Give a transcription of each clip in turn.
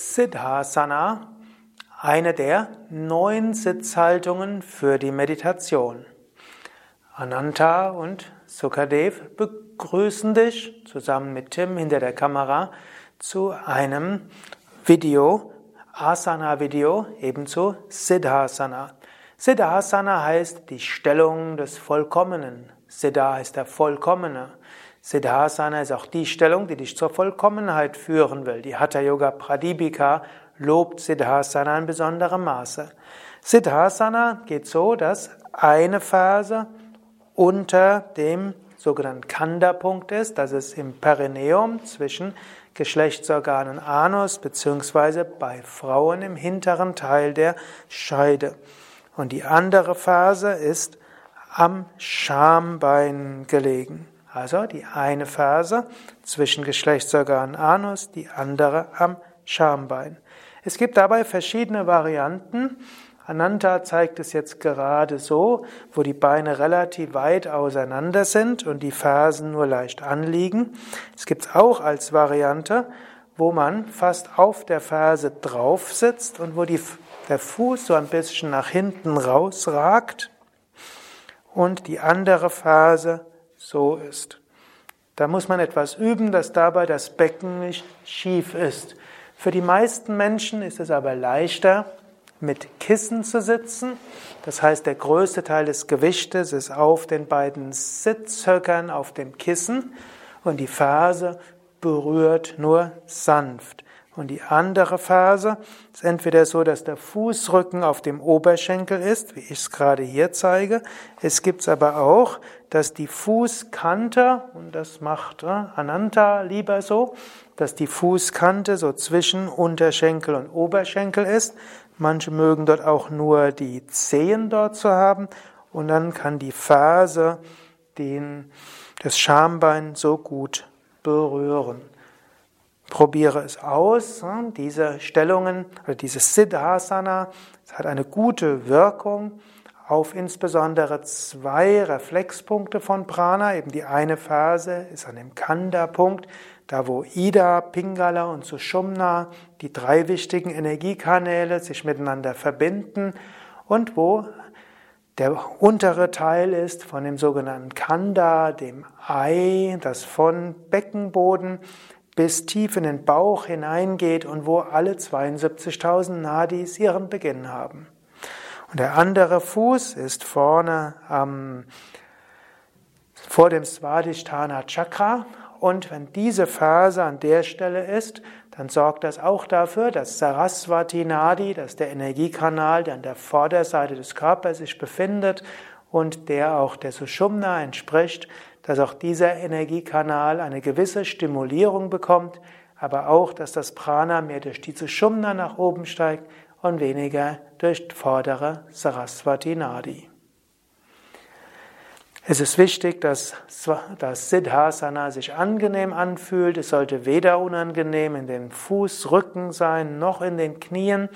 Siddhasana, eine der neun Sitzhaltungen für die Meditation. Ananta und Sukadev begrüßen dich zusammen mit Tim hinter der Kamera zu einem Video, Asana-Video, ebenso Siddhasana. Siddhasana heißt die Stellung des Vollkommenen. Siddha heißt der Vollkommene. Siddhasana ist auch die Stellung, die dich zur Vollkommenheit führen will. Die Hatha Yoga Pradipika lobt Siddhasana in besonderem Maße. Siddhasana geht so, dass eine Phase unter dem sogenannten Kanda-Punkt ist, das ist im Perineum zwischen Geschlechtsorganen Anus beziehungsweise bei Frauen im hinteren Teil der Scheide. Und die andere Phase ist am Schambein gelegen. Also die eine Phase zwischen Geschlechtsorgan Anus, die andere am Schambein. Es gibt dabei verschiedene Varianten. Ananta zeigt es jetzt gerade so, wo die Beine relativ weit auseinander sind und die Fersen nur leicht anliegen. Es gibt es auch als Variante, wo man fast auf der Ferse drauf sitzt und wo die, der Fuß so ein bisschen nach hinten rausragt und die andere Phase so ist. Da muss man etwas üben, dass dabei das Becken nicht schief ist. Für die meisten Menschen ist es aber leichter, mit Kissen zu sitzen. Das heißt, der größte Teil des Gewichtes ist auf den beiden Sitzhöckern auf dem Kissen und die Ferse berührt nur sanft. Und die andere Phase ist entweder so, dass der Fußrücken auf dem Oberschenkel ist, wie ich es gerade hier zeige. Es gibt es aber auch, dass die Fußkante, und das macht äh, Ananta lieber so, dass die Fußkante so zwischen Unterschenkel und Oberschenkel ist. Manche mögen dort auch nur die Zehen dort zu haben. Und dann kann die Ferse den, das Schambein so gut berühren. Probiere es aus. Diese Stellungen oder dieses Siddhasana hat eine gute Wirkung auf insbesondere zwei Reflexpunkte von Prana. Eben die eine Phase ist an dem Kanda-Punkt, da wo Ida, Pingala und Sushumna, die drei wichtigen Energiekanäle, sich miteinander verbinden und wo der untere Teil ist von dem sogenannten Kanda, dem Ei, das von Beckenboden bis tief in den Bauch hineingeht und wo alle 72.000 Nadis ihren Beginn haben. Und der andere Fuß ist vorne am, vor dem Svadhisthana Chakra. Und wenn diese Phase an der Stelle ist, dann sorgt das auch dafür, dass Saraswati Nadi, das ist der Energiekanal, der an der Vorderseite des Körpers sich befindet und der auch der Sushumna entspricht, dass auch dieser Energiekanal eine gewisse Stimulierung bekommt, aber auch, dass das Prana mehr durch die Sushumna nach oben steigt und weniger durch vordere Saraswati Nadi. Es ist wichtig, dass das Siddhasana sich angenehm anfühlt. Es sollte weder unangenehm in den Fußrücken sein, noch in den Knien,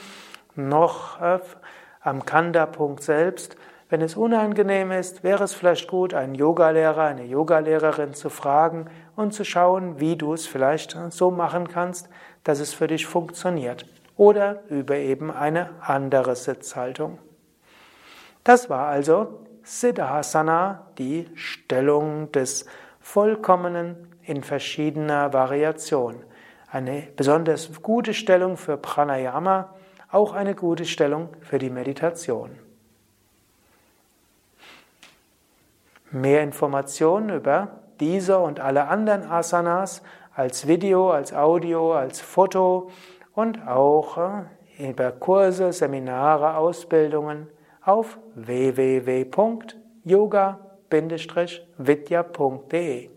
noch am Kanda-Punkt selbst. Wenn es unangenehm ist, wäre es vielleicht gut, einen Yogalehrer, eine Yogalehrerin zu fragen und zu schauen, wie du es vielleicht so machen kannst, dass es für dich funktioniert. Oder über eben eine andere Sitzhaltung. Das war also Siddhasana, die Stellung des Vollkommenen in verschiedener Variation. Eine besonders gute Stellung für Pranayama, auch eine gute Stellung für die Meditation. Mehr Informationen über diese und alle anderen Asanas als Video, als Audio, als Foto und auch äh, über Kurse, Seminare, Ausbildungen auf www.yoga-vidya.de